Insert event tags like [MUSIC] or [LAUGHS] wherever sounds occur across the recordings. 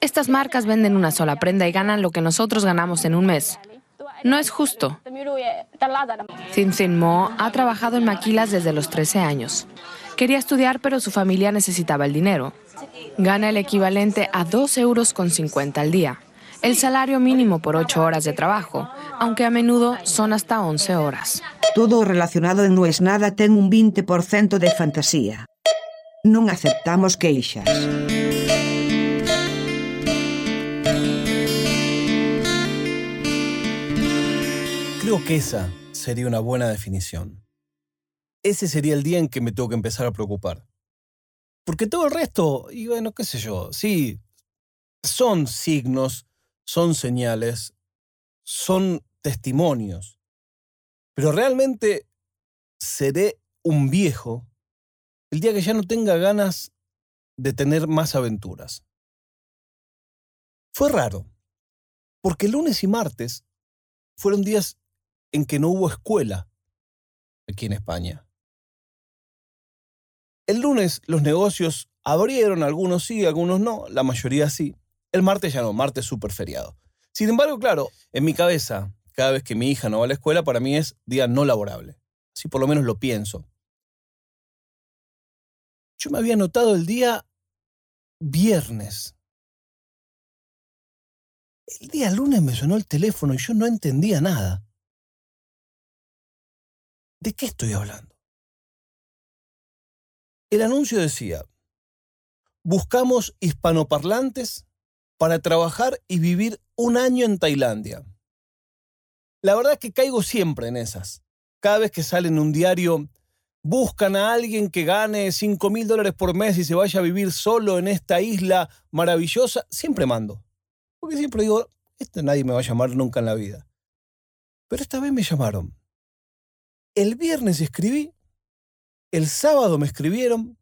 Estas marcas venden una sola prenda y ganan lo que nosotros ganamos en un mes. No es justo. Thin Mo ha trabajado en maquilas desde los 13 años. Quería estudiar, pero su familia necesitaba el dinero. Gana el equivalente a 2 euros con 50 al día, el salario mínimo por 8 horas de trabajo, aunque a menudo son hasta 11 horas. Todo relacionado en No es Nada ten un 20% de fantasía. Non aceptamos queixas. Que esa sería una buena definición. Ese sería el día en que me tengo que empezar a preocupar. Porque todo el resto, y bueno, qué sé yo, sí, son signos, son señales, son testimonios. Pero realmente seré un viejo el día que ya no tenga ganas de tener más aventuras. Fue raro, porque lunes y martes fueron días en que no hubo escuela aquí en España. El lunes los negocios abrieron, algunos sí, algunos no, la mayoría sí. El martes ya no, martes súper feriado. Sin embargo, claro, en mi cabeza, cada vez que mi hija no va a la escuela, para mí es día no laborable. Así por lo menos lo pienso. Yo me había notado el día viernes. El día lunes me sonó el teléfono y yo no entendía nada. ¿De qué estoy hablando? El anuncio decía, buscamos hispanoparlantes para trabajar y vivir un año en Tailandia. La verdad es que caigo siempre en esas. Cada vez que sale en un diario, buscan a alguien que gane 5 mil dólares por mes y se vaya a vivir solo en esta isla maravillosa, siempre mando. Porque siempre digo, este nadie me va a llamar nunca en la vida. Pero esta vez me llamaron. El viernes escribí, el sábado me escribieron,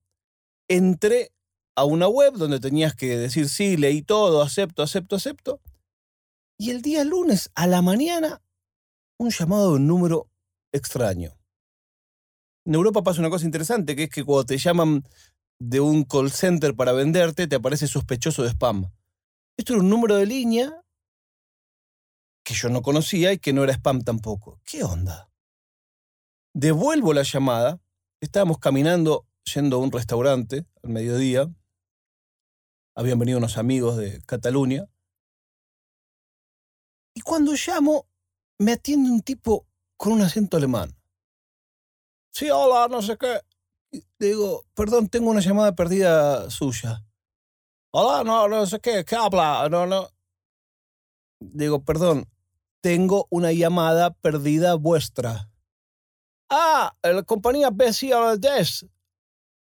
entré a una web donde tenías que decir sí, leí todo, acepto, acepto, acepto. Y el día lunes a la mañana, un llamado de un número extraño. En Europa pasa una cosa interesante, que es que cuando te llaman de un call center para venderte, te aparece sospechoso de spam. Esto era un número de línea que yo no conocía y que no era spam tampoco. ¿Qué onda? Devuelvo la llamada. Estábamos caminando yendo a un restaurante al mediodía. Habían venido unos amigos de Cataluña. Y cuando llamo, me atiende un tipo con un acento alemán. Sí, hola, no sé qué. digo, perdón, tengo una llamada perdida suya. Hola, no, no sé qué, ¿qué habla? No, no. Digo, perdón, tengo una llamada perdida vuestra. Ah, la compañía Des.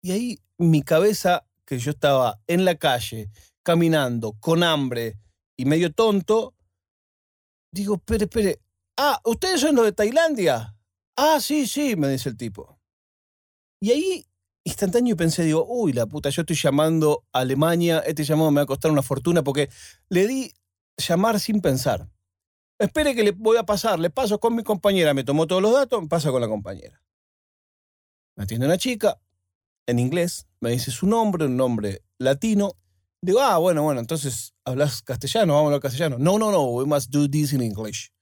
Y ahí mi cabeza, que yo estaba en la calle, caminando, con hambre y medio tonto, digo, espere, espere. Ah, ¿ustedes son los de Tailandia? Ah, sí, sí, me dice el tipo. Y ahí, instantáneo, pensé, digo, uy, la puta, yo estoy llamando a Alemania, este llamado me va a costar una fortuna porque le di llamar sin pensar. Espere que le voy a pasar, le paso con mi compañera, me tomó todos los datos, me pasa con la compañera. Me atiende una chica, en inglés, me dice su nombre, un nombre latino. Digo, ah, bueno, bueno, entonces hablas castellano, vamos a hablar castellano. No, no, no, we must do this in English.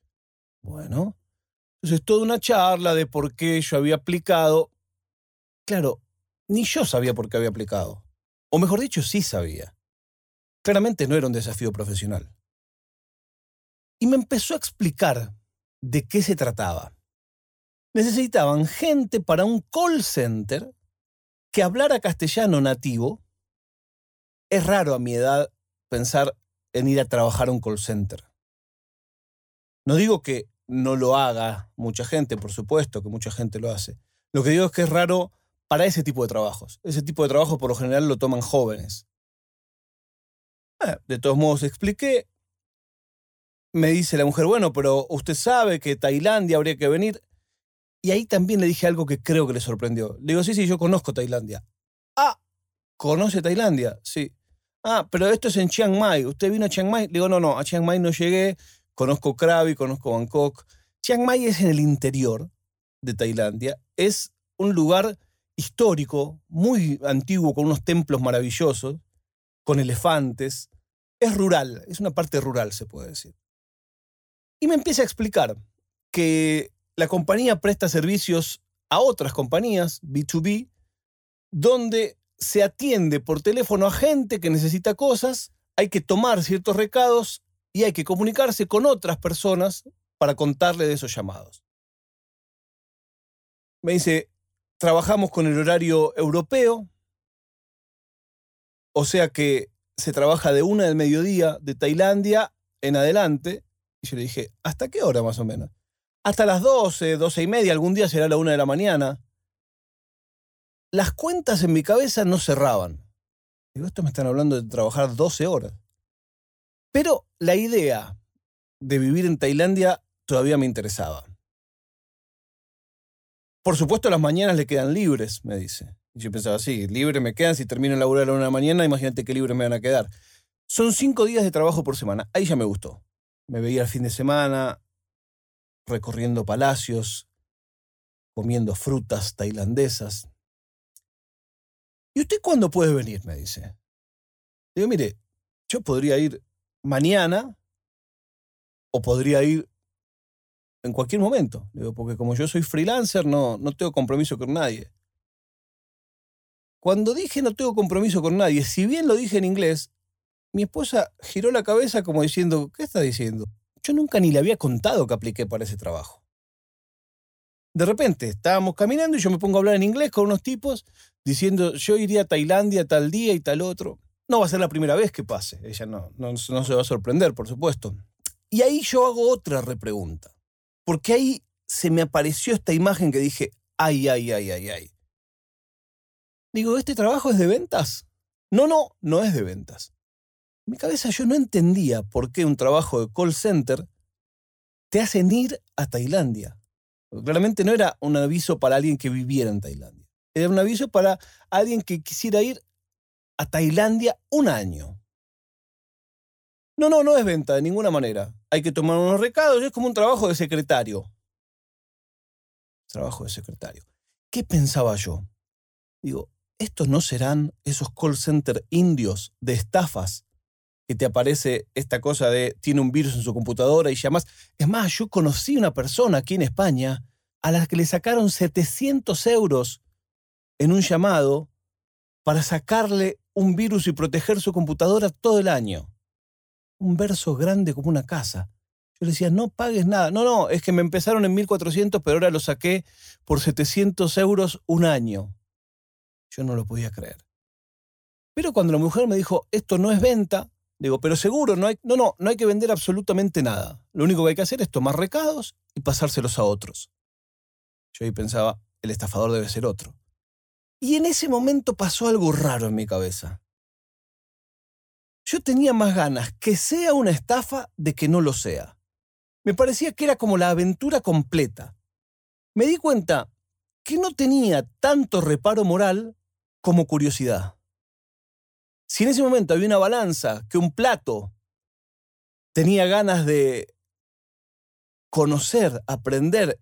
Bueno, entonces toda una charla de por qué yo había aplicado. Claro, ni yo sabía por qué había aplicado. O mejor dicho, sí sabía. Claramente no era un desafío profesional y me empezó a explicar de qué se trataba. Necesitaban gente para un call center que hablara castellano nativo. Es raro a mi edad pensar en ir a trabajar a un call center. No digo que no lo haga mucha gente, por supuesto que mucha gente lo hace. Lo que digo es que es raro para ese tipo de trabajos. Ese tipo de trabajo por lo general lo toman jóvenes. Eh, de todos modos expliqué, me dice la mujer, bueno, pero usted sabe que Tailandia habría que venir. Y ahí también le dije algo que creo que le sorprendió. Le digo, sí, sí, yo conozco Tailandia. Ah, ¿conoce Tailandia? Sí. Ah, pero esto es en Chiang Mai. ¿Usted vino a Chiang Mai? Le digo, no, no, a Chiang Mai no llegué. Conozco Krabi, conozco Bangkok. Chiang Mai es en el interior de Tailandia. Es un lugar histórico, muy antiguo, con unos templos maravillosos. con elefantes. Es rural, es una parte rural, se puede decir. Y me empieza a explicar que la compañía presta servicios a otras compañías, B2B, donde se atiende por teléfono a gente que necesita cosas, hay que tomar ciertos recados y hay que comunicarse con otras personas para contarle de esos llamados. Me dice, trabajamos con el horario europeo, o sea que se trabaja de una del mediodía de Tailandia en adelante. Y yo le dije, ¿hasta qué hora más o menos? Hasta las 12, 12 y media, algún día será la una de la mañana. Las cuentas en mi cabeza no cerraban. Digo, esto me están hablando de trabajar 12 horas. Pero la idea de vivir en Tailandia todavía me interesaba. Por supuesto, las mañanas le quedan libres, me dice. Y yo pensaba, sí, libre me quedan. Si termino el laburo a la una de la mañana, imagínate qué libre me van a quedar. Son cinco días de trabajo por semana. Ahí ya me gustó. Me veía el fin de semana recorriendo palacios, comiendo frutas tailandesas. ¿Y usted cuándo puede venir? me dice. Digo, mire, yo podría ir mañana o podría ir en cualquier momento. Digo, porque como yo soy freelancer, no, no tengo compromiso con nadie. Cuando dije no tengo compromiso con nadie, si bien lo dije en inglés, mi esposa giró la cabeza como diciendo, ¿qué está diciendo? Yo nunca ni le había contado que apliqué para ese trabajo. De repente estábamos caminando y yo me pongo a hablar en inglés con unos tipos diciendo, yo iría a Tailandia tal día y tal otro. No va a ser la primera vez que pase, ella no, no, no se va a sorprender, por supuesto. Y ahí yo hago otra repregunta, porque ahí se me apareció esta imagen que dije, ay, ay, ay, ay, ay. Digo, ¿este trabajo es de ventas? No, no, no es de ventas. Mi cabeza yo no entendía por qué un trabajo de call center te hacen ir a Tailandia. claramente no era un aviso para alguien que viviera en Tailandia. Era un aviso para alguien que quisiera ir a Tailandia un año. No, no, no es venta de ninguna manera. Hay que tomar unos recados, es como un trabajo de secretario. Trabajo de secretario. ¿Qué pensaba yo? Digo, ¿estos no serán esos call center indios de estafas que te aparece esta cosa de tiene un virus en su computadora y llamas? Es más, yo conocí una persona aquí en España a la que le sacaron 700 euros en un llamado para sacarle un virus y proteger su computadora todo el año. Un verso grande como una casa. Yo le decía, no pagues nada. No, no, es que me empezaron en 1400, pero ahora lo saqué por 700 euros un año. Yo no lo podía creer. Pero cuando la mujer me dijo, esto no es venta, digo, pero seguro, no hay, no, no, no hay que vender absolutamente nada. Lo único que hay que hacer es tomar recados y pasárselos a otros. Yo ahí pensaba, el estafador debe ser otro. Y en ese momento pasó algo raro en mi cabeza. Yo tenía más ganas que sea una estafa de que no lo sea. Me parecía que era como la aventura completa. Me di cuenta que no tenía tanto reparo moral como curiosidad. Si en ese momento había una balanza, que un plato tenía ganas de conocer, aprender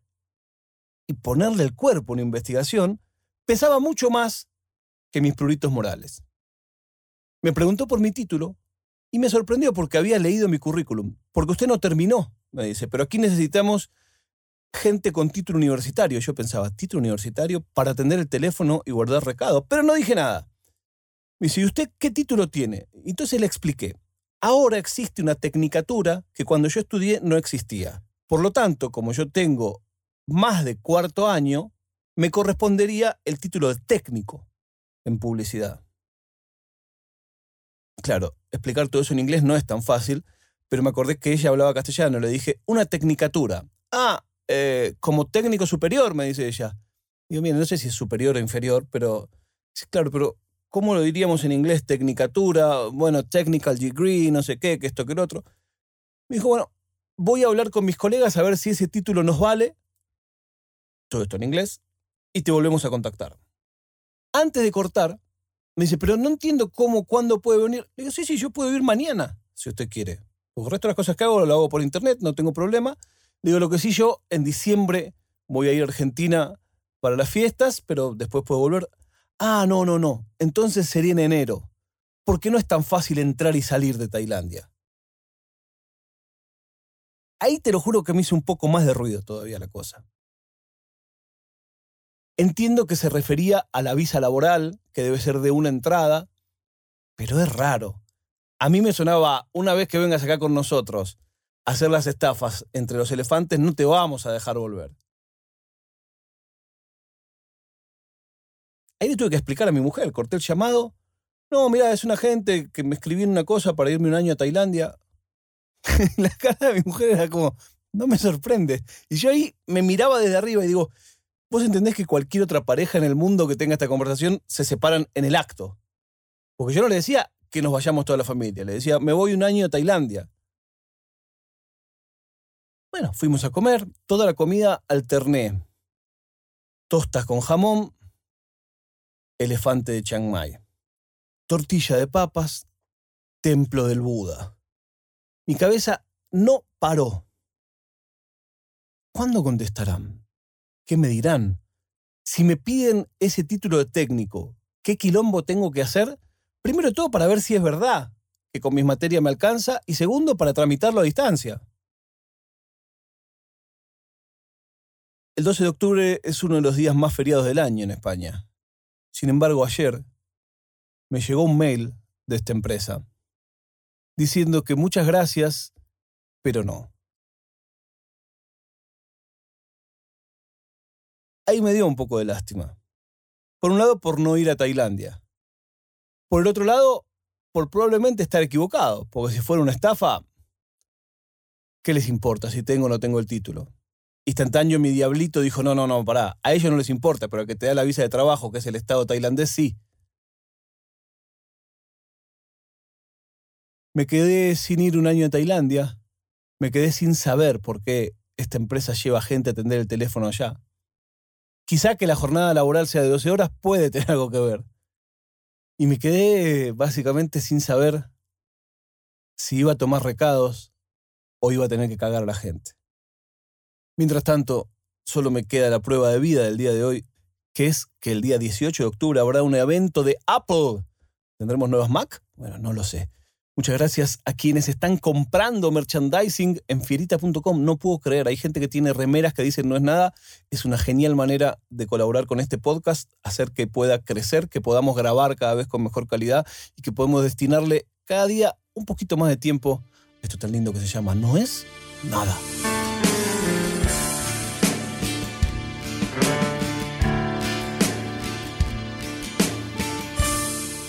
y ponerle el cuerpo a una investigación, pesaba mucho más que mis pruritos morales. Me preguntó por mi título y me sorprendió porque había leído mi currículum. Porque usted no terminó, me dice, pero aquí necesitamos gente con título universitario. Yo pensaba, título universitario para atender el teléfono y guardar recados, pero no dije nada. Me dice, ¿y usted qué título tiene? Entonces le expliqué. Ahora existe una tecnicatura que cuando yo estudié no existía. Por lo tanto, como yo tengo más de cuarto año, me correspondería el título de técnico en publicidad. Claro, explicar todo eso en inglés no es tan fácil, pero me acordé que ella hablaba castellano. Le dije, una tecnicatura. Ah, eh, como técnico superior, me dice ella. Digo, mira, no sé si es superior o inferior, pero claro, pero ¿cómo lo diríamos en inglés? Tecnicatura, bueno, technical degree, no sé qué, que esto, que el otro. Me dijo, bueno, voy a hablar con mis colegas a ver si ese título nos vale. Todo esto en inglés. Y te volvemos a contactar. Antes de cortar, me dice, pero no entiendo cómo, cuándo puede venir. Le digo, sí, sí, yo puedo ir mañana, si usted quiere. Porque el resto de las cosas que hago lo hago por internet, no tengo problema. Digo, lo que sí, yo en diciembre voy a ir a Argentina para las fiestas, pero después puedo volver. Ah, no, no, no. Entonces sería en enero. por qué no es tan fácil entrar y salir de Tailandia. Ahí te lo juro que me hizo un poco más de ruido todavía la cosa. Entiendo que se refería a la visa laboral, que debe ser de una entrada, pero es raro. A mí me sonaba, una vez que vengas acá con nosotros a hacer las estafas entre los elefantes, no te vamos a dejar volver. Ahí le tuve que explicar a mi mujer, corté el llamado. No, mira, es una gente que me escribió una cosa para irme un año a Tailandia. [LAUGHS] la cara de mi mujer era como, no me sorprende. Y yo ahí me miraba desde arriba y digo, vos entendés que cualquier otra pareja en el mundo que tenga esta conversación se separan en el acto. Porque yo no le decía que nos vayamos toda la familia, le decía, me voy un año a Tailandia. Bueno, fuimos a comer, toda la comida alterné. Tostas con jamón, elefante de Chiang Mai. Tortilla de papas, templo del Buda. Mi cabeza no paró. ¿Cuándo contestarán? ¿Qué me dirán? Si me piden ese título de técnico, ¿qué quilombo tengo que hacer? Primero todo para ver si es verdad que con mis materias me alcanza y segundo para tramitarlo a distancia. El 12 de octubre es uno de los días más feriados del año en España. Sin embargo, ayer me llegó un mail de esta empresa diciendo que muchas gracias, pero no. Ahí me dio un poco de lástima. Por un lado, por no ir a Tailandia. Por el otro lado, por probablemente estar equivocado, porque si fuera una estafa, ¿qué les importa si tengo o no tengo el título? Instantáneo mi diablito dijo, no, no, no, pará, a ellos no les importa, pero al que te da la visa de trabajo, que es el Estado tailandés, sí. Me quedé sin ir un año a Tailandia, me quedé sin saber por qué esta empresa lleva gente a atender el teléfono allá. Quizá que la jornada laboral sea de 12 horas puede tener algo que ver. Y me quedé básicamente sin saber si iba a tomar recados o iba a tener que cagar a la gente. Mientras tanto, solo me queda la prueba de vida del día de hoy, que es que el día 18 de octubre habrá un evento de Apple. ¿Tendremos nuevas Mac? Bueno, no lo sé. Muchas gracias a quienes están comprando merchandising en fierita.com. No puedo creer, hay gente que tiene remeras que dicen no es nada. Es una genial manera de colaborar con este podcast, hacer que pueda crecer, que podamos grabar cada vez con mejor calidad y que podemos destinarle cada día un poquito más de tiempo a esto tan lindo que se llama No es nada.